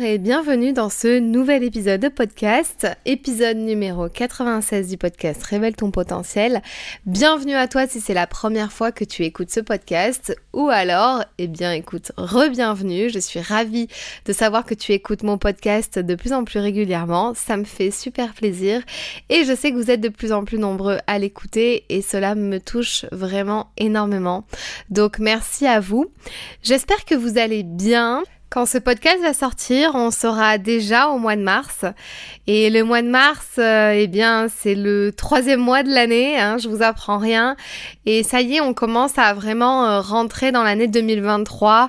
Et bienvenue dans ce nouvel épisode de podcast, épisode numéro 96 du podcast Révèle ton potentiel. Bienvenue à toi si c'est la première fois que tu écoutes ce podcast ou alors, eh bien écoute, re-bienvenue. Je suis ravie de savoir que tu écoutes mon podcast de plus en plus régulièrement. Ça me fait super plaisir et je sais que vous êtes de plus en plus nombreux à l'écouter et cela me touche vraiment énormément. Donc merci à vous. J'espère que vous allez bien. Quand ce podcast va sortir, on sera déjà au mois de mars. Et le mois de mars, euh, eh bien, c'est le troisième mois de l'année. Hein, je vous apprends rien. Et ça y est, on commence à vraiment euh, rentrer dans l'année 2023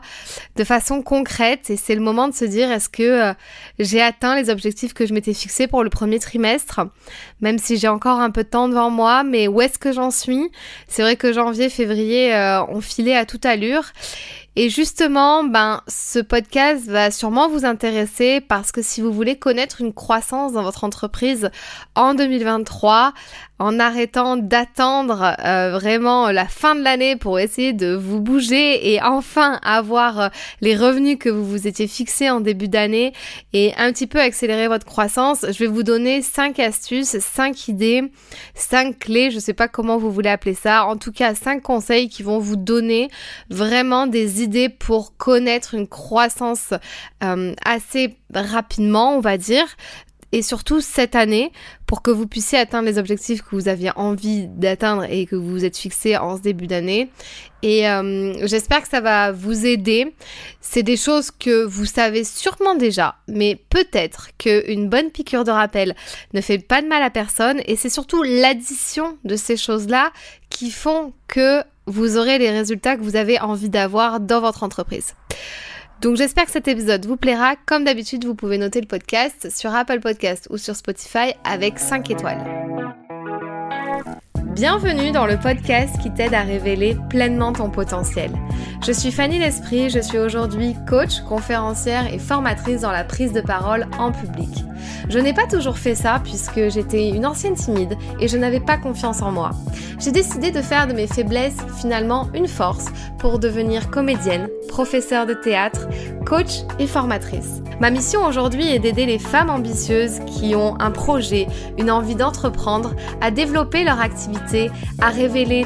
de façon concrète. Et c'est le moment de se dire, est-ce que euh, j'ai atteint les objectifs que je m'étais fixés pour le premier trimestre? Même si j'ai encore un peu de temps devant moi, mais où est-ce que j'en suis? C'est vrai que janvier, février ont filé à toute allure. Et justement, ben, ce podcast va sûrement vous intéresser parce que si vous voulez connaître une croissance dans votre entreprise en 2023, en arrêtant d'attendre euh, vraiment la fin de l'année pour essayer de vous bouger et enfin avoir euh, les revenus que vous vous étiez fixés en début d'année et un petit peu accélérer votre croissance, je vais vous donner cinq astuces, cinq idées, cinq clés, je sais pas comment vous voulez appeler ça, en tout cas cinq conseils qui vont vous donner vraiment des idées pour connaître une croissance euh, assez rapidement, on va dire, et surtout cette année pour que vous puissiez atteindre les objectifs que vous aviez envie d'atteindre et que vous vous êtes fixés en ce début d'année. Et euh, j'espère que ça va vous aider. C'est des choses que vous savez sûrement déjà, mais peut-être qu'une bonne piqûre de rappel ne fait pas de mal à personne et c'est surtout l'addition de ces choses-là qui font que vous aurez les résultats que vous avez envie d'avoir dans votre entreprise. Donc j'espère que cet épisode vous plaira. Comme d'habitude, vous pouvez noter le podcast sur Apple Podcast ou sur Spotify avec 5 étoiles. Bienvenue dans le podcast qui t'aide à révéler pleinement ton potentiel. Je suis Fanny L'Esprit, je suis aujourd'hui coach, conférencière et formatrice dans la prise de parole en public. Je n'ai pas toujours fait ça puisque j'étais une ancienne timide et je n'avais pas confiance en moi. J'ai décidé de faire de mes faiblesses finalement une force pour devenir comédienne, professeure de théâtre, coach et formatrice. Ma mission aujourd'hui est d'aider les femmes ambitieuses qui ont un projet, une envie d'entreprendre, à développer leur activité, à révéler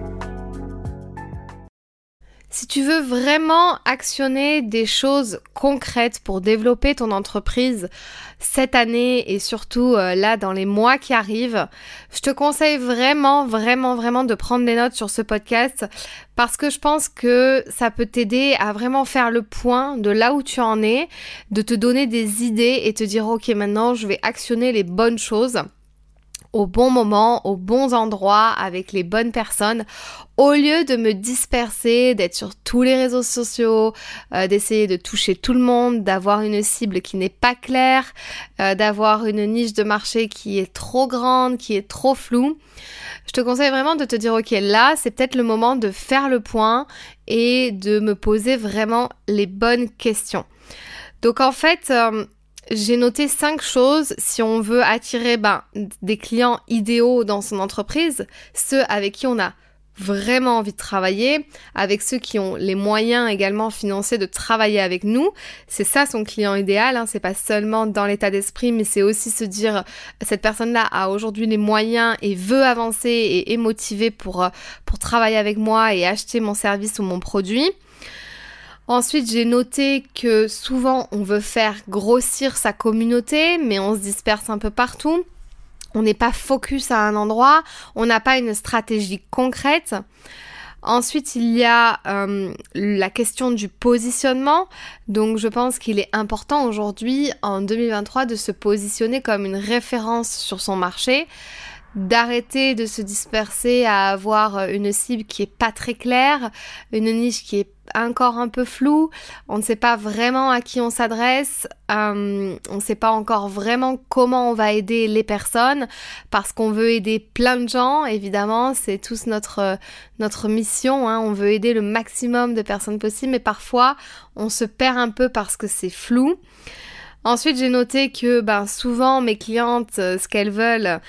Si tu veux vraiment actionner des choses concrètes pour développer ton entreprise cette année et surtout euh, là dans les mois qui arrivent, je te conseille vraiment, vraiment, vraiment de prendre des notes sur ce podcast parce que je pense que ça peut t'aider à vraiment faire le point de là où tu en es, de te donner des idées et te dire ok maintenant je vais actionner les bonnes choses au bon moment, aux bons endroits, avec les bonnes personnes, au lieu de me disperser, d'être sur tous les réseaux sociaux, euh, d'essayer de toucher tout le monde, d'avoir une cible qui n'est pas claire, euh, d'avoir une niche de marché qui est trop grande, qui est trop floue. Je te conseille vraiment de te dire, ok, là, c'est peut-être le moment de faire le point et de me poser vraiment les bonnes questions. Donc en fait, euh, j'ai noté cinq choses si on veut attirer ben, des clients idéaux dans son entreprise, ceux avec qui on a vraiment envie de travailler, avec ceux qui ont les moyens également financiers de travailler avec nous. C'est ça son client idéal, hein. c'est pas seulement dans l'état d'esprit, mais c'est aussi se dire cette personne-là a aujourd'hui les moyens et veut avancer et est motivée pour, pour travailler avec moi et acheter mon service ou mon produit. Ensuite, j'ai noté que souvent on veut faire grossir sa communauté, mais on se disperse un peu partout. On n'est pas focus à un endroit, on n'a pas une stratégie concrète. Ensuite, il y a euh, la question du positionnement. Donc, je pense qu'il est important aujourd'hui, en 2023, de se positionner comme une référence sur son marché d'arrêter de se disperser à avoir une cible qui est pas très claire, une niche qui est encore un peu flou, on ne sait pas vraiment à qui on s'adresse, euh, on ne sait pas encore vraiment comment on va aider les personnes parce qu'on veut aider plein de gens, évidemment, c'est tous notre, notre mission, hein. on veut aider le maximum de personnes possible, mais parfois on se perd un peu parce que c'est flou. Ensuite, j'ai noté que ben, souvent mes clientes, euh, ce qu'elles veulent,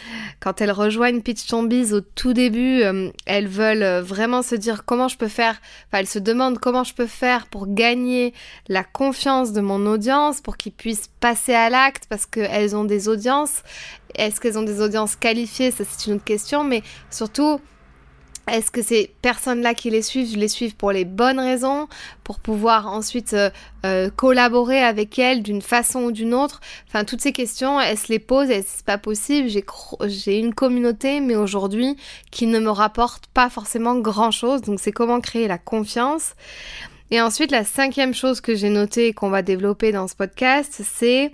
quand elles rejoignent Pitch Tombies au tout début, euh, elles veulent euh, vraiment se dire comment je peux faire, enfin elles se demandent comment je peux faire pour gagner la confiance de mon audience, pour qu'ils puissent passer à l'acte parce qu'elles ont des audiences. Est-ce qu'elles ont des audiences qualifiées? Ça c'est une autre question, mais surtout est-ce que ces personnes-là qui les suivent, je les suivent pour les bonnes raisons, pour pouvoir ensuite euh, euh, collaborer avec elles d'une façon ou d'une autre? Enfin, toutes ces questions, elles se les posent et c'est pas possible. J'ai une communauté, mais aujourd'hui, qui ne me rapporte pas forcément grand-chose. Donc, c'est comment créer la confiance. Et ensuite, la cinquième chose que j'ai notée et qu'on va développer dans ce podcast, c'est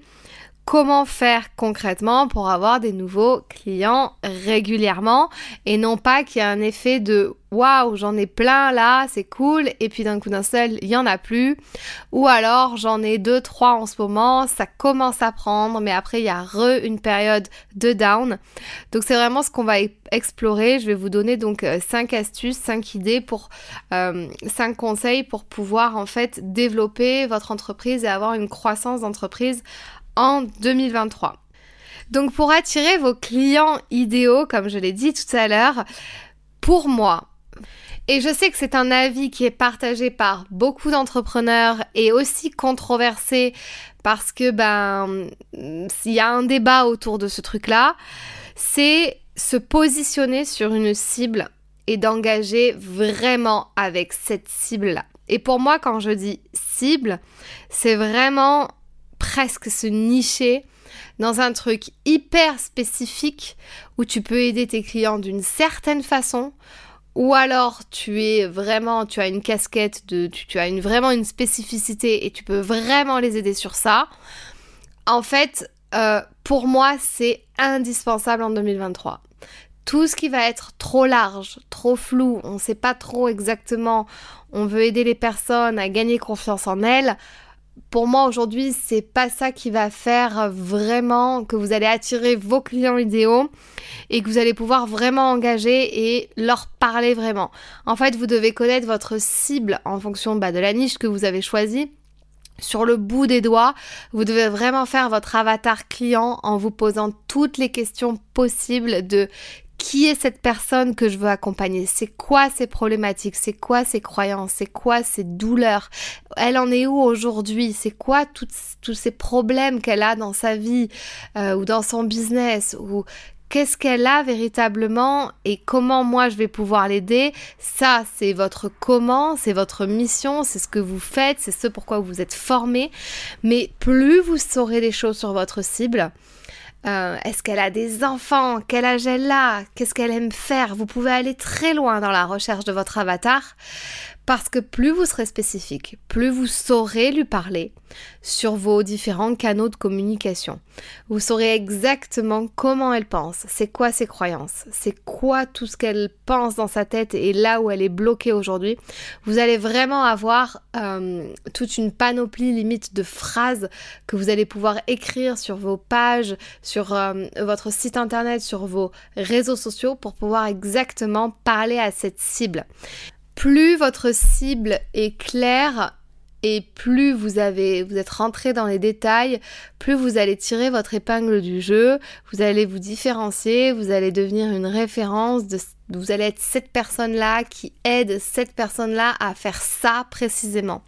comment faire concrètement pour avoir des nouveaux clients régulièrement et non pas qu'il y ait un effet de waouh, j'en ai plein là, c'est cool, et puis d'un coup d'un seul, il y en a plus, ou alors j'en ai deux, trois en ce moment, ça commence à prendre, mais après il y a re une période de down. Donc c'est vraiment ce qu'on va explorer. Je vais vous donner donc euh, cinq astuces, cinq idées pour euh, cinq conseils pour pouvoir en fait développer votre entreprise et avoir une croissance d'entreprise en 2023. Donc pour attirer vos clients idéaux, comme je l'ai dit tout à l'heure, pour moi, et je sais que c'est un avis qui est partagé par beaucoup d'entrepreneurs et aussi controversé parce que ben s'il y a un débat autour de ce truc-là, c'est se positionner sur une cible et d'engager vraiment avec cette cible-là. Et pour moi, quand je dis cible, c'est vraiment presque se nicher dans un truc hyper spécifique où tu peux aider tes clients d'une certaine façon ou alors tu es vraiment tu as une casquette de tu, as une vraiment une spécificité et tu peux vraiment les aider sur ça. En fait, euh, pour moi, c'est indispensable en 2023. Tout ce qui va être trop large, trop flou, on ne sait pas trop exactement, on veut aider les personnes à gagner confiance en elles pour moi aujourd'hui, c'est pas ça qui va faire vraiment que vous allez attirer vos clients idéaux et que vous allez pouvoir vraiment engager et leur parler vraiment. En fait, vous devez connaître votre cible en fonction bah, de la niche que vous avez choisie sur le bout des doigts. Vous devez vraiment faire votre avatar client en vous posant toutes les questions possibles de qui est cette personne que je veux accompagner? C'est quoi ses problématiques? C'est quoi ses croyances? C'est quoi ses douleurs? Elle en est où aujourd'hui? C'est quoi tous ces problèmes qu'elle a dans sa vie euh, ou dans son business ou qu'est-ce qu'elle a véritablement et comment moi je vais pouvoir l'aider? Ça, c'est votre comment, c'est votre mission, c'est ce que vous faites, c'est ce pourquoi vous êtes formé. Mais plus vous saurez des choses sur votre cible, euh, est-ce qu'elle a des enfants? Quel âge elle a? Qu'est-ce qu'elle aime faire? Vous pouvez aller très loin dans la recherche de votre avatar parce que plus vous serez spécifique, plus vous saurez lui parler sur vos différents canaux de communication. Vous saurez exactement comment elle pense, c'est quoi ses croyances, c'est quoi tout ce qu'elle pense dans sa tête et là où elle est bloquée aujourd'hui. Vous allez vraiment avoir euh, toute une panoplie limite de phrases que vous allez pouvoir écrire sur vos pages, sur euh, votre site internet, sur vos réseaux sociaux pour pouvoir exactement parler à cette cible plus votre cible est claire et plus vous avez vous êtes rentré dans les détails, plus vous allez tirer votre épingle du jeu, vous allez vous différencier, vous allez devenir une référence vous allez être cette personne-là qui aide cette personne-là à faire ça précisément.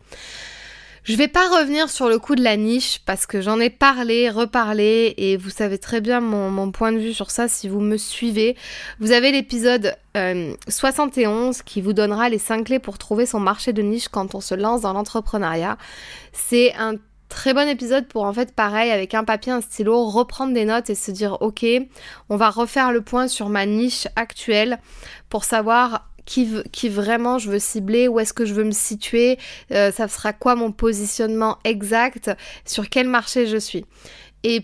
Je vais pas revenir sur le coup de la niche parce que j'en ai parlé, reparlé et vous savez très bien mon, point de vue sur ça si vous me suivez. Vous avez l'épisode 71 euh, qui vous donnera les 5 clés pour trouver son marché de niche quand on se lance dans l'entrepreneuriat. C'est un très bon épisode pour en fait pareil avec un papier, un stylo, reprendre des notes et se dire ok, on va refaire le point sur ma niche actuelle pour savoir qui, vraiment je veux cibler, où est-ce que je veux me situer, euh, ça sera quoi mon positionnement exact, sur quel marché je suis. Et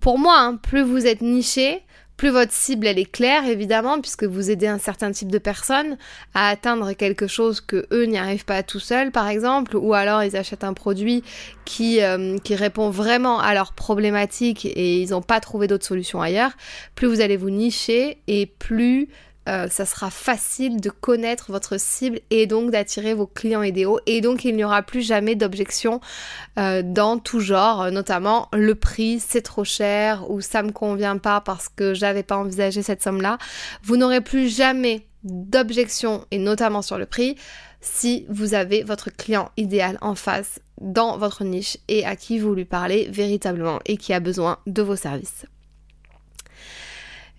pour moi, hein, plus vous êtes niché, plus votre cible elle est claire évidemment puisque vous aidez un certain type de personnes à atteindre quelque chose que eux n'y arrivent pas tout seuls par exemple ou alors ils achètent un produit qui, euh, qui répond vraiment à leurs problématiques et ils n'ont pas trouvé d'autres solutions ailleurs, plus vous allez vous nicher et plus euh, ça sera facile de connaître votre cible et donc d'attirer vos clients idéaux. Et donc il n'y aura plus jamais d'objection euh, dans tout genre, notamment le prix, c'est trop cher ou ça me convient pas parce que j'avais pas envisagé cette somme-là. Vous n'aurez plus jamais d'objection et notamment sur le prix si vous avez votre client idéal en face dans votre niche et à qui vous lui parlez véritablement et qui a besoin de vos services.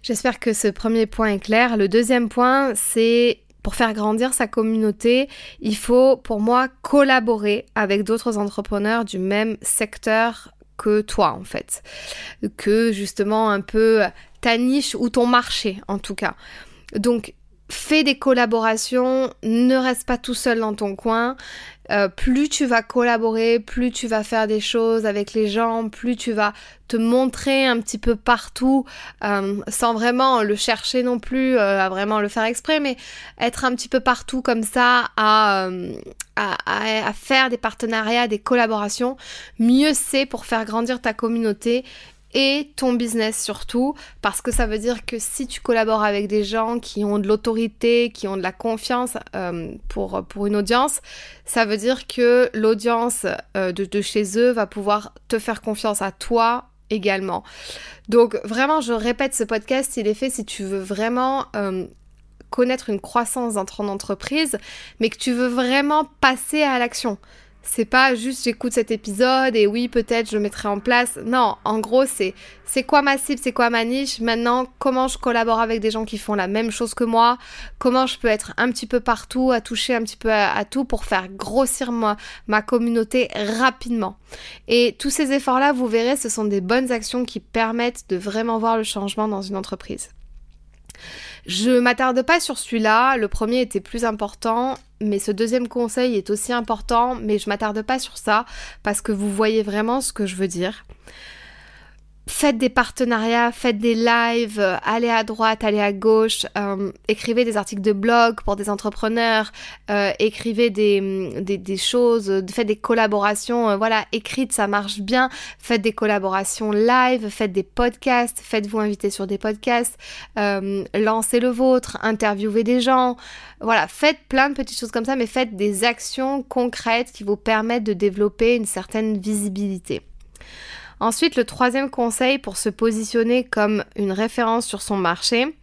J'espère que ce premier point est clair. Le deuxième point, c'est pour faire grandir sa communauté, il faut pour moi collaborer avec d'autres entrepreneurs du même secteur que toi en fait. Que justement un peu ta niche ou ton marché en tout cas. Donc fais des collaborations, ne reste pas tout seul dans ton coin. Euh, plus tu vas collaborer, plus tu vas faire des choses avec les gens, plus tu vas te montrer un petit peu partout, euh, sans vraiment le chercher non plus, euh, à vraiment le faire exprès, mais être un petit peu partout comme ça, à, faire des partenariats, des collaborations, mieux c'est pour faire grandir ta communauté et ton business surtout, parce que ça veut dire que si tu collabores avec des gens qui ont de l'autorité, qui ont de la confiance euh, pour, pour une audience, ça veut dire que l'audience euh, de, chez eux va pouvoir te faire confiance à toi également. Donc vraiment, je répète, ce podcast, il est fait si tu veux vraiment... Euh, connaître une croissance dans ton entreprise, mais que tu veux vraiment passer à l'action. C'est pas juste j'écoute cet épisode et oui, peut-être je le mettrai en place. Non, en gros, c'est c'est quoi ma cible, c'est quoi ma niche? Maintenant, comment je collabore avec des gens qui font la même chose que moi? Comment je peux être un petit peu partout, à toucher un petit peu à, tout pour faire grossir ma, ma communauté rapidement? Et tous ces efforts-là, vous verrez, ce sont des bonnes actions qui permettent de vraiment voir le changement dans une entreprise. Je m'attarde pas sur celui-là, le premier était plus important, mais ce deuxième conseil est aussi important, mais je m'attarde pas sur ça parce que vous voyez vraiment ce que je veux dire faites des partenariats, faites des lives, euh, allez à droite, allez à gauche, euh, écrivez des articles de blog pour des entrepreneurs, euh, écrivez des, mm, des, des, choses, faites des collaborations, voilà, écrite, ça marche bien, faites des collaborations live, faites des podcasts, faites-vous inviter sur des podcasts, lancez le vôtre, interviewez des gens, voilà, faites plein de petites choses comme ça, mais faites des actions concrètes qui vous permettent de développer une certaine visibilité. Ensuite, le troisième conseil pour se positionner comme une référence sur son marché.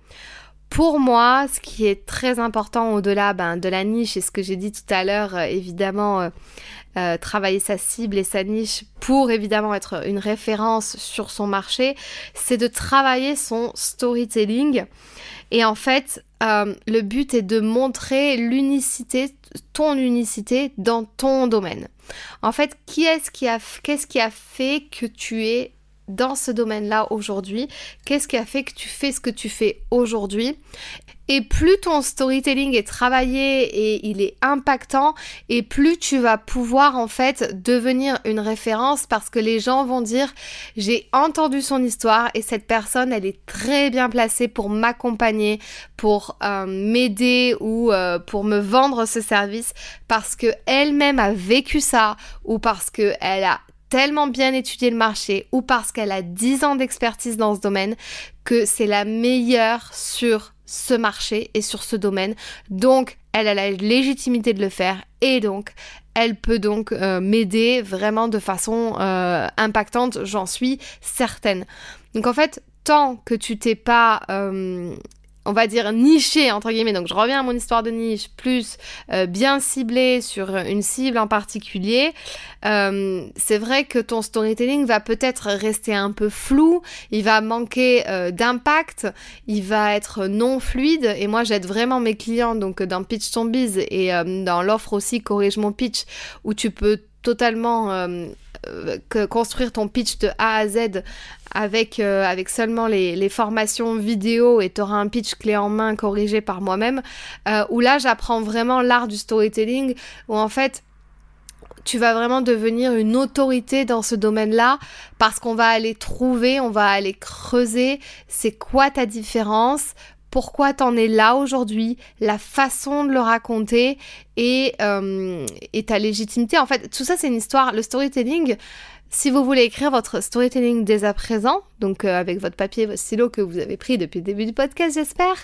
Pour moi, ce qui est très important au-delà ben, de la niche et ce que j'ai dit tout à l'heure, euh, évidemment, euh, euh, travailler sa cible et sa niche pour évidemment être une référence sur son marché, c'est de travailler son storytelling. Et en fait, le but est de montrer l'unicité, ton unicité dans ton domaine. En fait, qui est-ce qui a, qu'est-ce qui a fait que tu es dans ce domaine-là aujourd'hui Qu'est-ce qui a fait que tu fais ce que tu fais aujourd'hui? Et plus ton storytelling est travaillé et il est impactant, et plus tu vas pouvoir en fait devenir une référence parce que les gens vont dire j'ai entendu son histoire et cette personne elle est très bien placée pour m'accompagner, pour euh, m'aider ou euh, pour me vendre ce service parce que elle-même a vécu ça ou parce que elle a tellement bien étudié le marché ou parce qu'elle a 10 ans d'expertise dans ce domaine que c'est la meilleure sur ce marché et sur ce domaine. Donc, elle a la légitimité de le faire et donc, elle peut donc euh, m'aider vraiment de façon euh, impactante, j'en suis certaine. Donc en fait, tant que tu t'es pas euh, on va dire niché entre guillemets. Donc je reviens à mon histoire de niche, plus euh, bien ciblé sur une cible en particulier. Euh, c'est vrai que ton storytelling va peut-être rester un peu flou, il va manquer euh, d'impact, il va être non fluide. Et moi j'aide vraiment mes clients donc dans Pitch Ton et dans l'offre aussi Corrige mon pitch où tu peux totalement construire ton pitch de A à Z avec, euh, avec seulement les, les, formations vidéo et tu auras un pitch clé en main corrigé par moi-même, euh, où là j'apprends vraiment l'art du storytelling, où en fait tu vas vraiment devenir une autorité dans ce domaine-là parce qu'on va aller trouver, on va aller creuser c'est quoi ta différence, pourquoi t'en es là aujourd'hui, la façon de le raconter et, euh, et ta légitimité. En fait, tout ça c'est une histoire. Le storytelling, si vous voulez écrire votre storytelling dès à présent, donc euh, avec votre papier, votre stylo que vous avez pris depuis le début du podcast, j'espère,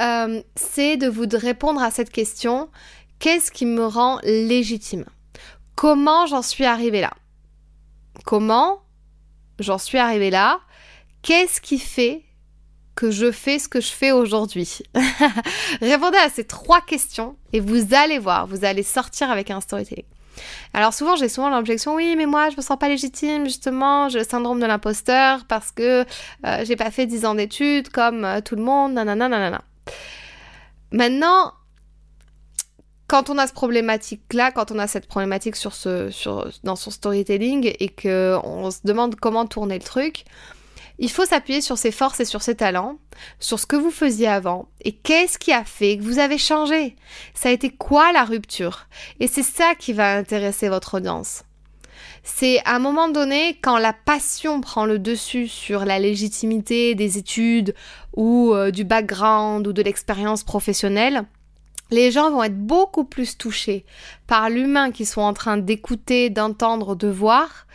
euh, c'est de vous répondre à cette question qu'est-ce qui me rend légitime? Comment j'en suis arrivé là? Comment j'en suis arrivé là? Qu'est-ce qui fait que je fais ce que je fais aujourd'hui Répondez à ces trois questions et vous allez voir, vous allez sortir avec un storytelling. Alors souvent j'ai souvent l'objection oui mais moi je me sens pas légitime justement j'ai le syndrome de l'imposteur parce que euh, j'ai pas fait 10 ans d'études comme euh, tout le monde nanana nanana. Maintenant quand on a cette problématique là, quand on a cette problématique sur ce, dans son storytelling et que on se demande comment tourner le truc, il faut s'appuyer sur ses forces et sur ses talents, sur ce que vous faisiez avant et qu'est-ce qui a fait que vous avez changé? Ça a été quoi la rupture? Et c'est ça qui va intéresser votre audience. C'est à un moment donné, quand la passion prend le dessus sur la légitimité des études ou euh, du background ou de l'expérience professionnelle, les gens vont être beaucoup plus touchés par l'humain qu'ils sont en train d'écouter, d'entendre, de voir,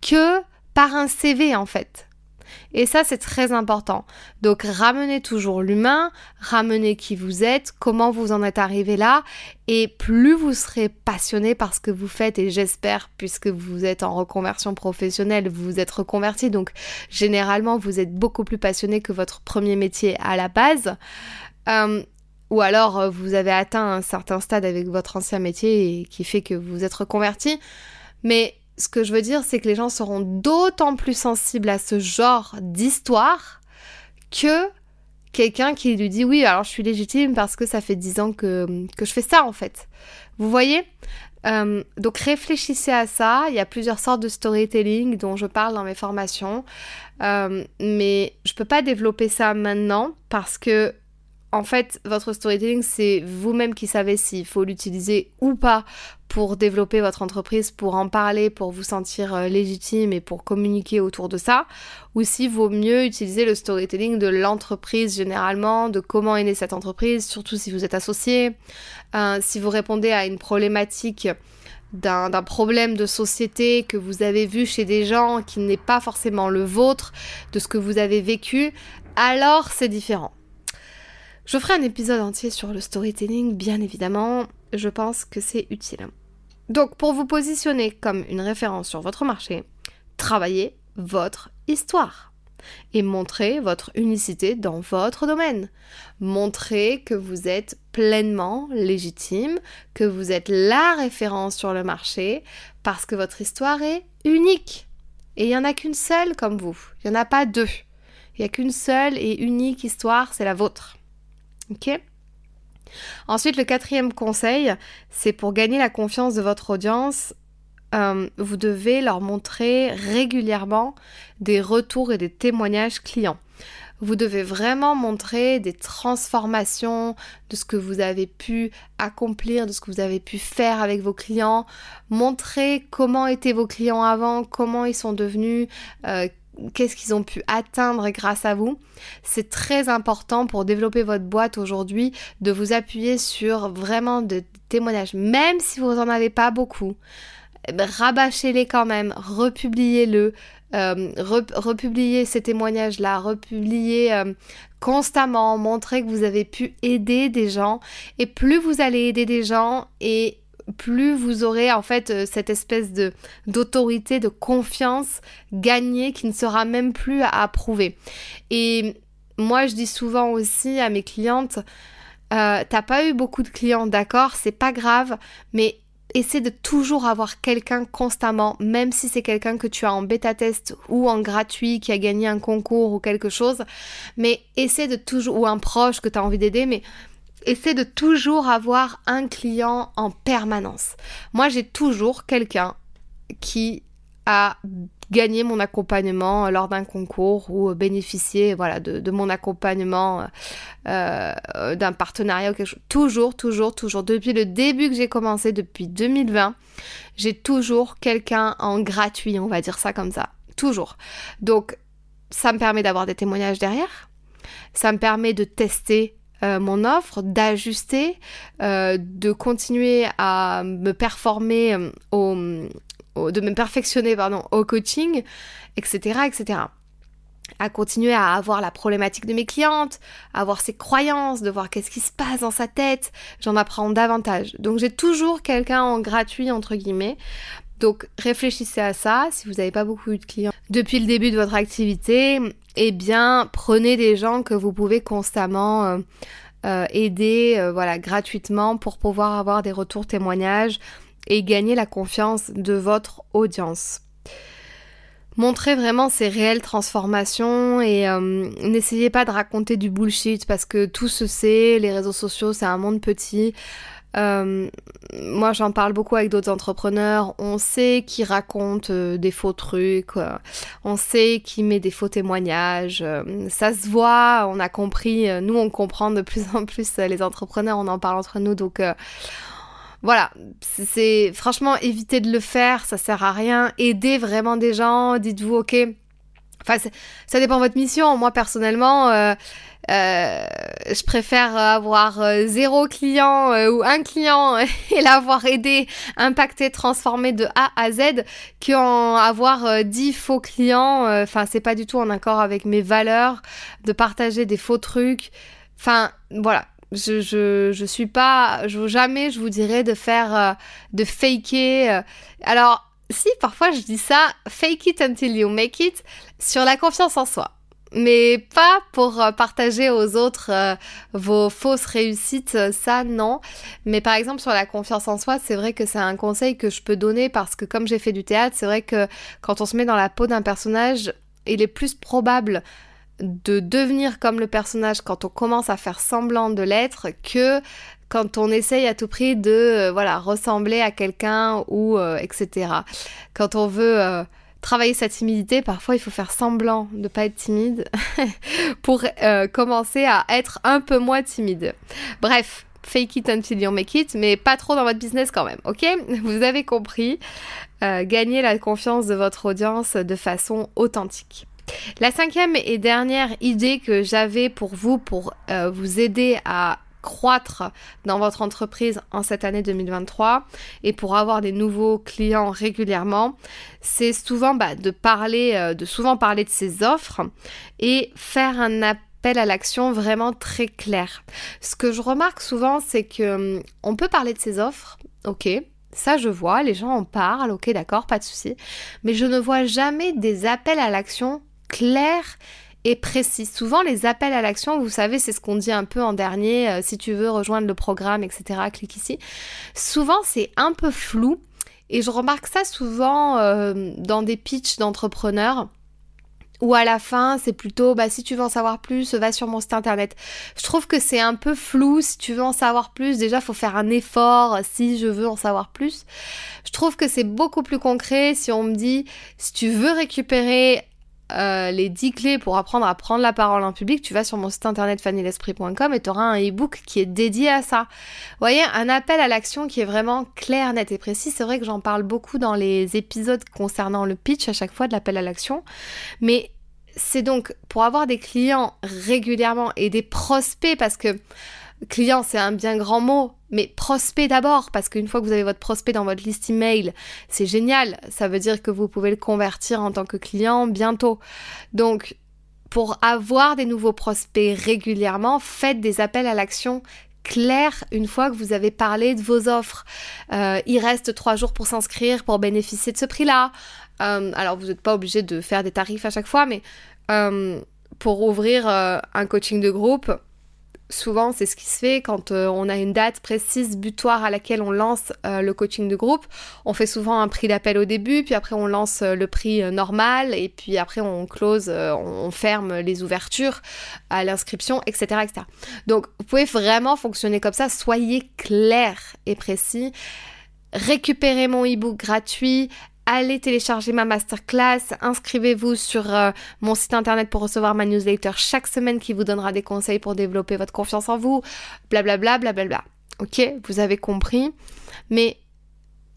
que par un CV en fait. Et ça, c'est très important. Donc, ramenez toujours l'humain, ramenez qui vous êtes, comment vous en êtes arrivé là, et plus vous serez passionné par ce que vous faites, et j'espère, puisque vous êtes en reconversion professionnelle, vous vous êtes reconverti, donc généralement, vous êtes beaucoup plus passionné que votre premier métier à la base. Euh, ou alors euh, vous avez atteint un certain stade avec votre ancien métier et qui fait que vous êtes reconverti. Mais ce que je veux dire, c'est que les gens seront d'autant plus sensibles à ce genre d'histoire que quelqu'un qui lui dit oui, alors je suis légitime parce que ça fait dix ans que, je fais ça en fait. Vous voyez? Euh, donc réfléchissez à ça. Il y a plusieurs sortes de storytelling dont je parle dans mes formations, euh, mais je peux pas développer ça maintenant parce que en fait, votre storytelling, c'est vous-même qui savez s'il faut l'utiliser ou pas pour développer votre entreprise, pour en parler, pour vous sentir euh, légitime et pour communiquer autour de ça, ou s'il vaut mieux utiliser le storytelling de l'entreprise généralement, de comment est née cette entreprise, surtout si vous êtes associé, euh, si vous répondez à une problématique d'un problème de société que vous avez vu chez des gens qui n'est pas forcément le vôtre, de ce que vous avez vécu, alors c'est différent. Je ferai un épisode entier sur le storytelling, bien évidemment, je pense que c'est utile. Donc pour vous positionner comme une référence sur votre marché, travaillez votre histoire et montrez votre unicité dans votre domaine. Montrez que vous êtes pleinement légitime, que vous êtes la référence sur le marché parce que votre histoire est unique. Et il n'y en a qu'une seule comme vous. Il n'y en a pas deux. Il n'y a qu'une seule et unique histoire, c'est la vôtre. Ok Ensuite, le quatrième conseil, c'est pour gagner la confiance de votre audience, euh, vous devez leur montrer régulièrement des retours et des témoignages clients. Vous devez vraiment montrer des transformations de ce que vous avez pu accomplir, de ce que vous avez pu faire avec vos clients. Montrer comment étaient vos clients avant, comment ils sont devenus, euh, qu'est-ce qu'ils ont pu atteindre grâce à vous. C'est très important pour développer votre boîte aujourd'hui de vous appuyer sur vraiment de témoignages, même si vous n'en avez pas beaucoup. Eh ben, rabâchez-les quand même, republiez-le, euh, republiez ces témoignages-là, republiez euh, constamment, montrez que vous avez pu aider des gens. Et plus vous allez aider des gens et plus vous aurez en fait euh, cette espèce d'autorité, de confiance gagnée qui ne sera même plus à, prouver. Et moi, je dis souvent aussi à mes clientes, euh, t'as pas eu beaucoup de clients, d'accord, c'est pas grave, mais essaie de toujours avoir quelqu'un constamment, même si c'est quelqu'un que tu as en bêta test ou en gratuit, qui a gagné un concours ou quelque chose, mais essaie de toujours, ou un proche que tu as envie d'aider, mais essaie de toujours avoir un client en permanence. Moi, j'ai toujours quelqu'un qui à gagner mon accompagnement lors d'un concours ou bénéficier voilà, de, mon accompagnement euh, d'un partenariat ou quelque chose. Toujours, toujours, toujours. Depuis le début que j'ai commencé, depuis 2020, j'ai toujours quelqu'un en gratuit, on va dire ça comme ça. Toujours. Donc, ça me permet d'avoir des témoignages derrière. Ça me permet de tester euh, mon offre, d'ajuster, euh, de continuer à me performer au, de me perfectionner pardon, au coaching, etc., etc. À continuer à avoir la problématique de mes clientes, à avoir ses croyances, de voir qu'est-ce qui se passe dans sa tête, j'en apprends davantage. Donc j'ai toujours quelqu'un en gratuit, entre guillemets. Donc réfléchissez à ça, si vous n'avez pas beaucoup de clients depuis le début de votre activité, eh bien prenez des gens que vous pouvez constamment euh, euh, aider euh, gratuitement pour pouvoir avoir des retours témoignages et gagner la confiance de votre audience. Montrez vraiment ces réelles transformations et n'essayez pas de raconter du bullshit parce que tout se sait, les réseaux sociaux c'est un monde petit. Euh, moi j'en parle beaucoup avec d'autres entrepreneurs, on sait qui raconte euh, des faux trucs, on sait qui met des faux témoignages, ça se voit, on a compris, nous on comprend de plus en plus les entrepreneurs, on en parle entre nous donc voilà, c'est franchement éviter de le faire, ça sert à rien. Aidez vraiment des gens, dites-vous ok. Enfin, ça dépend de votre mission. Moi personnellement, euh, euh, je préfère avoir euh, zéro client ou un client et l'avoir aidé, impacté, transformé de A à Z qu'en avoir dix faux clients. Enfin, c'est pas du tout en accord avec mes valeurs de partager des faux trucs. Enfin, voilà, je, je, je suis pas, je, jamais je vous dirais de faire, euh, de faker. Euh. Alors, si, parfois je dis ça, fake it until you make it, sur la confiance en soi. Mais pas pour euh, partager aux autres vos fausses réussites, ça non. Mais par exemple sur la confiance en soi, c'est vrai que c'est un conseil que je peux donner parce que comme j'ai fait du théâtre, c'est vrai que quand on se met dans la peau d'un personnage, il est plus probable de devenir comme le personnage quand on commence à faire semblant de l'être que quand on essaye à tout prix de euh, voilà ressembler à quelqu'un ou euh, etc. Quand on veut euh, travailler sa timidité, parfois il faut faire semblant de pas être timide pour commencer à être un peu moins timide. Bref, fake it until you make it, mais pas trop dans votre business quand même, ok? Vous avez compris. gagnez la confiance de votre audience de façon authentique. La cinquième et dernière idée que j'avais pour vous, pour vous aider à croître dans votre entreprise en cette année 2023 et pour avoir des nouveaux clients régulièrement, c'est souvent bah, de parler, euh, de souvent parler de ses offres et faire un appel à l'action vraiment très clair. Ce que je remarque souvent, c'est que hum, on peut parler de ses offres, ok, ça, je vois, les gens en parlent, ok, d'accord, pas de souci. Mais je ne vois jamais des appels à l'action clair et précis. Souvent, les appels à l'action, vous savez, c'est ce qu'on dit un peu en dernier, euh, si tu veux rejoindre le programme, etc., clique ici. Souvent, c'est un peu flou et je remarque ça souvent euh, dans des pitchs d'entrepreneurs. Ou à la fin, c'est plutôt, bah, si tu veux en savoir plus, va sur mon site internet. Je trouve que c'est un peu flou. Si tu veux en savoir plus, déjà, faut faire un effort si je veux en savoir plus. Je trouve que c'est beaucoup plus concret si on me dit, si tu veux récupérer euh, les 10 clés pour apprendre à prendre la parole en public, tu vas sur mon site internet fannylesprit.com et tu auras un e-book qui est dédié à ça. Vous voyez, un appel à l'action qui est vraiment clair, net et précis. C'est vrai que j'en parle beaucoup dans les épisodes concernant le pitch à chaque fois de l'appel à l'action. Mais c'est donc pour avoir des clients régulièrement et des prospects parce que client, c'est un bien grand mot, mais prospect d'abord, parce qu'une fois que vous avez votre prospect dans votre liste email, c'est génial. Ça veut dire que vous pouvez le convertir en tant que client bientôt. Donc, pour avoir des nouveaux prospects régulièrement, faites des appels à l'action clairs une fois que vous avez parlé de vos offres. Euh, il reste trois jours pour s'inscrire, pour bénéficier de ce prix-là. Euh, alors, vous n'êtes pas obligé de faire des tarifs à chaque fois, mais euh, pour ouvrir un coaching de groupe, souvent c'est ce qui se fait quand euh, on a une date précise butoir à laquelle on lance euh, le coaching de groupe. On fait souvent un prix d'appel au début, puis après on lance euh, le prix normal, et puis après on close, on ferme les ouvertures à l'inscription, etc., etc. Donc vous pouvez vraiment fonctionner comme ça, soyez clair et précis. Récupérez mon e-book gratuit, allez télécharger ma masterclass, inscrivez-vous sur euh, mon site internet pour recevoir ma newsletter chaque semaine qui vous donnera des conseils pour développer votre confiance en vous, blablabla, blablabla. Ok, vous avez compris. Mais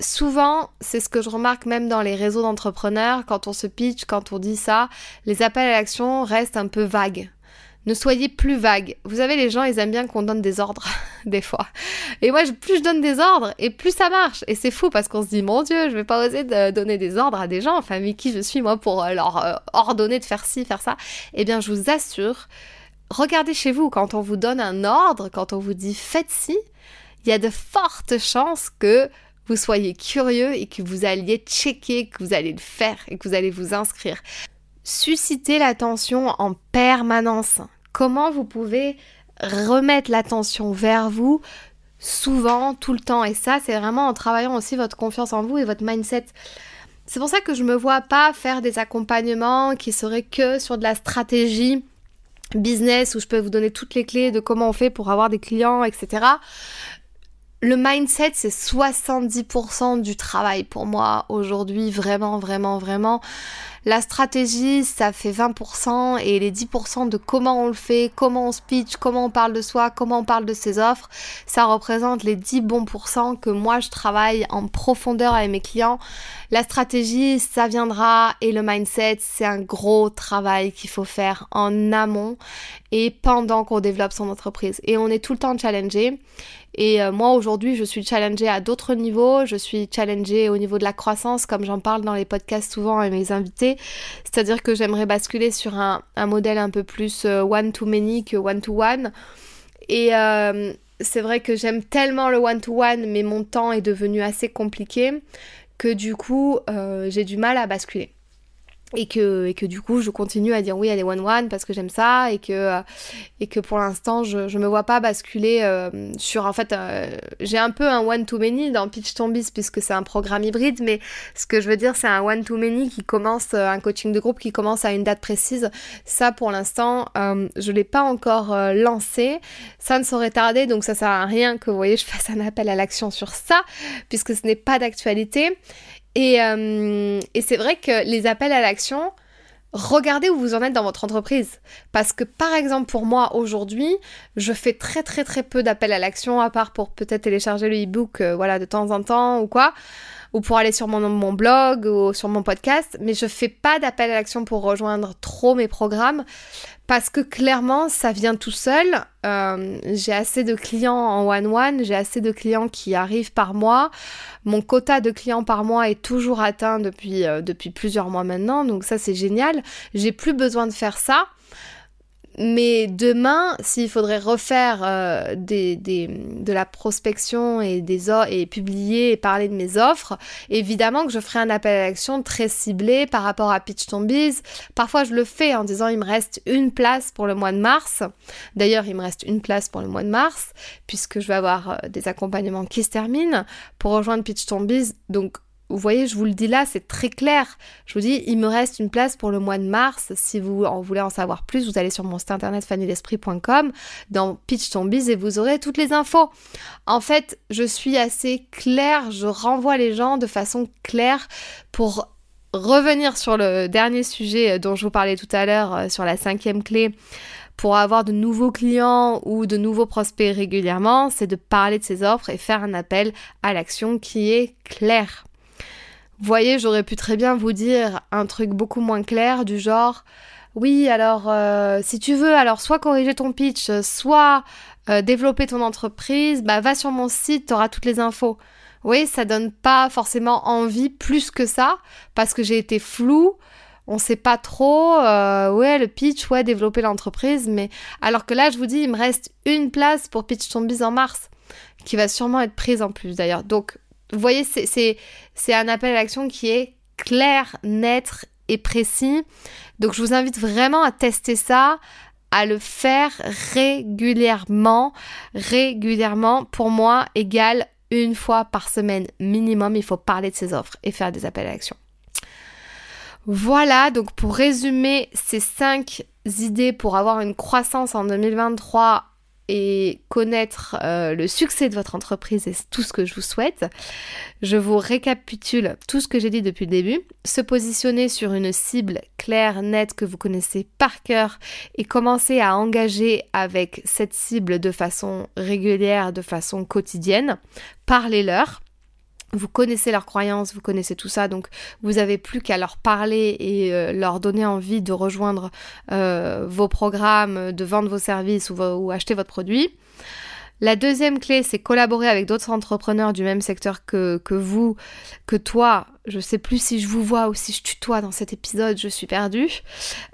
souvent, c'est ce que je remarque même dans les réseaux d'entrepreneurs, quand on se pitch, quand on dit ça, les appels à l'action restent un peu vagues. Ne soyez plus vagues. Vous savez, les gens, ils aiment bien qu'on donne des ordres, des fois. Et moi, plus je donne des ordres, et plus ça marche. Et c'est fou parce qu'on se dit, mon Dieu, je vais pas oser donner des ordres à des gens. Enfin, mais qui je suis, moi, pour euh, leur euh, ordonner de faire ci, faire ça Eh bien, je vous assure, regardez chez vous, quand on vous donne un ordre, quand on vous dit faites ci, il y a de fortes chances que vous soyez curieux et que vous alliez checker, que vous allez le faire et que vous allez vous inscrire. Suscitez l'attention en permanence. Comment vous pouvez remettre l'attention vers vous souvent, tout le temps? Et ça, c'est vraiment en travaillant aussi votre confiance en vous et votre mindset. C'est pour ça que je me vois pas faire des accompagnements qui seraient que sur de la stratégie business où je peux vous donner toutes les clés de comment on fait pour avoir des clients, etc le mindset, c'est 70% du travail pour moi aujourd'hui, vraiment, vraiment, vraiment. La stratégie, ça fait 20% et les 10% de comment on le fait, comment on speech, comment on parle de soi, comment on parle de ses offres, ça représente les 10 bons pourcents que moi je travaille en profondeur avec mes clients. La stratégie, ça viendra et le mindset, c'est un gros travail qu'il faut faire en amont et pendant qu'on développe son entreprise. Et on est tout le temps challengé. Et euh, moi aujourd'hui, je suis challengée à d'autres niveaux. Je suis challengée au niveau de la croissance, comme j'en parle dans les podcasts souvent avec mes invités. C'est-à-dire que j'aimerais basculer sur un, modèle un peu plus euh, one-to-many que one-to-one. Et euh, c'est vrai que j'aime tellement le one-to-one, mais mon temps est devenu assez compliqué que du coup, j'ai du mal à basculer et que, et que du coup je continue à dire oui à des one-one parce que j'aime ça et que, et que pour l'instant je, je me vois pas basculer euh, sur en fait euh, j'ai un peu un one-to-many dans Pitch Tombis puisque c'est un programme hybride mais ce que je veux dire c'est un one-to-many qui commence euh, un coaching de groupe qui commence à une date précise. Ça pour l'instant je l'ai pas encore lancé. Ça ne saurait tarder donc ça sert à rien que vous voyez je fasse un appel à l'action sur ça puisque ce n'est pas d'actualité euh, et, c'est vrai que les appels à l'action, regardez où vous en êtes dans votre entreprise. Parce que par exemple pour moi aujourd'hui, je fais très très très peu d'appels à l'action, à part pour peut-être télécharger le e-book euh, voilà, de temps en temps ou quoi ou pour aller sur mon, blog ou sur mon podcast, mais je fais pas d'appel à l'action pour rejoindre trop mes programmes parce que clairement ça vient tout seul. Euh, j'ai assez de clients en one-one, j'ai assez de clients qui arrivent par mois. Mon quota de clients par mois est toujours atteint depuis, euh, depuis plusieurs mois maintenant, donc ça c'est génial. J'ai plus besoin de faire ça. Mais demain, s'il faudrait refaire euh, de la prospection et, publier et parler de mes offres, évidemment que je ferai un appel à l'action très ciblé par rapport à Pitch Ton Biz. Parfois, je le fais en disant il me reste une place pour le mois de mars. D'ailleurs, il me reste une place pour le mois de mars, puisque je vais avoir euh, des accompagnements qui se terminent pour rejoindre Pitch Ton Biz. Donc, vous voyez, je vous le dis là, c'est très clair. Je vous dis, il me reste une place pour le mois de mars. Si vous en voulez en savoir plus, vous allez sur mon site internet fannylesprit.com dans Pitch ton et vous aurez toutes les infos. En fait, je suis assez claire, je renvoie les gens de façon claire pour revenir sur le dernier sujet dont je vous parlais tout à l'heure, euh, sur la cinquième clé pour avoir de nouveaux clients ou de nouveaux prospects régulièrement, c'est de parler de ses offres et faire un appel à l'action qui est clair voyez, j'aurais pu très bien vous dire un truc beaucoup moins clair du genre oui, alors euh, si tu veux, alors soit corriger ton pitch, soit euh, développer ton entreprise, bah va sur mon site, tu auras toutes les infos. Oui, ça donne pas forcément envie plus que ça parce que j'ai été flou. On sait pas trop, euh, ouais, le pitch, ouais, développer l'entreprise, mais alors que là, je vous dis, il me reste une place pour pitch ton biz en mars, qui va sûrement être prise en plus d'ailleurs. Donc, vous voyez, c'est un appel à l'action qui est clair, net et précis. Donc je vous invite vraiment à tester ça, à le faire régulièrement. Régulièrement, pour moi, égale une fois par semaine minimum, il faut parler de ses offres et faire des appels à l'action. Voilà, donc pour résumer ces cinq idées pour avoir une croissance en 2023 et connaître euh, le succès de votre entreprise et tout ce que je vous souhaite, je vous récapitule tout ce que j'ai dit depuis le début. Se positionner sur une cible claire, nette, que vous connaissez par cœur et commencer à engager avec cette cible de façon régulière, de façon quotidienne. Parlez-leur vous connaissez leurs croyances, vous connaissez tout ça, donc vous n'avez plus qu'à leur parler et euh, leur donner envie de rejoindre euh, vos programmes, de vendre vos services ou acheter votre produit. La deuxième clé, c'est collaborer avec d'autres entrepreneurs du même secteur que, vous, que toi. Je sais plus si je vous vois ou si je tutoie dans cet épisode, je suis perdue.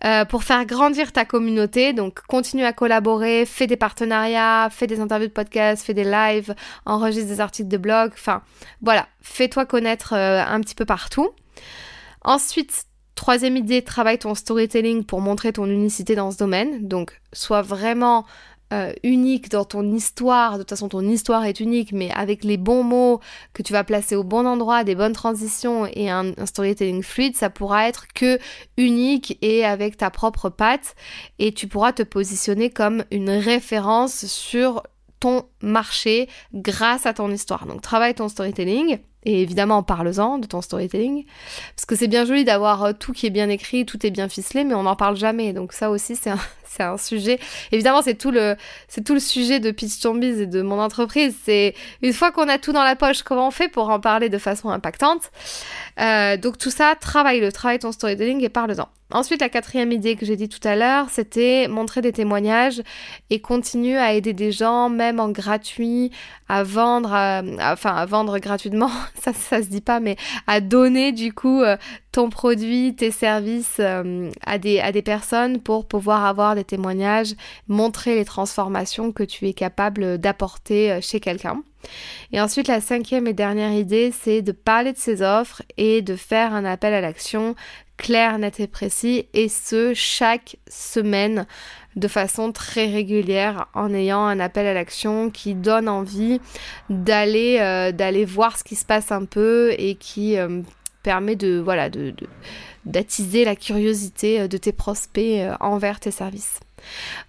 Euh, pour faire grandir ta communauté, donc continue à collaborer, fais des partenariats, fais des interviews de podcast, fais des lives, enregistre des articles de blog, enfin voilà, fais-toi connaître euh, un petit peu partout. Ensuite, Troisième idée, travaille ton storytelling pour montrer ton unicité dans ce domaine. Donc, sois vraiment euh, unique dans ton histoire, de toute façon ton histoire est unique, mais avec les bons mots que tu vas placer au bon endroit, des bonnes transitions et un, storytelling fluide, ça pourra être que unique et avec ta propre patte et tu pourras te positionner comme une référence sur ton marché grâce à ton histoire. Donc travaille ton storytelling. Et évidemment, parle-en de ton storytelling. Parce que c'est bien joli d'avoir euh, tout qui est bien écrit, tout est bien ficelé, mais on n'en parle jamais. Donc ça aussi, c'est un, c'est un sujet. Évidemment, c'est tout le, sujet de Pitch Tombies et de mon entreprise. C'est une fois qu'on a tout dans la poche, comment on fait pour en parler de façon impactante? Euh, donc tout ça, travaille-le, travaille ton storytelling et parle-en. Ensuite, la quatrième idée que j'ai dit tout à l'heure, c'était montrer des témoignages et continuer à aider des gens, même en gratuit, à vendre, enfin à vendre gratuitement, ça, ça se dit pas, mais à donner du coup euh, ton produit, tes services euh, à, des, à des personnes pour pouvoir avoir des témoignages, montrer les transformations que tu es capable d'apporter euh, chez quelqu'un. Et ensuite, la cinquième et dernière idée, c'est de parler de ses offres et de faire un appel à l'action clair, net et précis, et ce, chaque semaine de façon très régulière en ayant un appel à l'action qui donne envie d'aller euh, voir ce qui se passe un peu et qui permet de voilà de d'attiser la curiosité euh, de tes prospects envers tes services.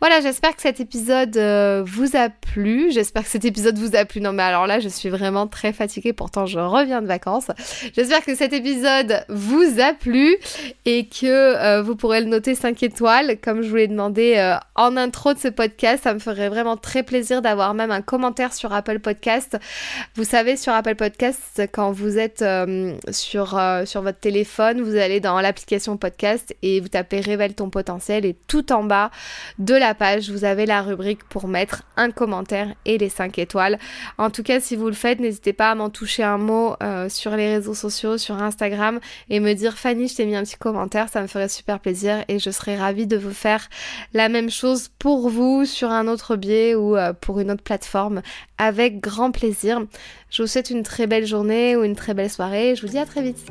Voilà, j'espère que cet épisode euh, vous a plu. J'espère que cet épisode vous a plu. Non, mais alors là, je suis vraiment très fatiguée. Pourtant, je reviens de vacances. J'espère que cet épisode vous a plu et que euh, vous pourrez le noter 5 étoiles, comme je vous l'ai demandé euh, en intro de ce podcast. Ça me ferait vraiment très plaisir d'avoir même un commentaire sur Apple Podcast. Vous savez, sur Apple Podcast, quand vous êtes sur, sur votre téléphone, vous allez dans l'application podcast et vous tapez Révèle ton potentiel et tout en bas, de la page, vous avez la rubrique pour mettre un commentaire et les 5 étoiles. En tout cas, si vous le faites, n'hésitez pas à m'en toucher un mot euh, sur les réseaux sociaux, sur Instagram et me dire Fanny, je t'ai mis un petit commentaire, ça me ferait super plaisir et je serais ravie de vous faire la même chose pour vous sur un autre biais ou euh, pour une autre plateforme avec grand plaisir. Je vous souhaite une très belle journée ou une très belle soirée. Je vous dis à très vite.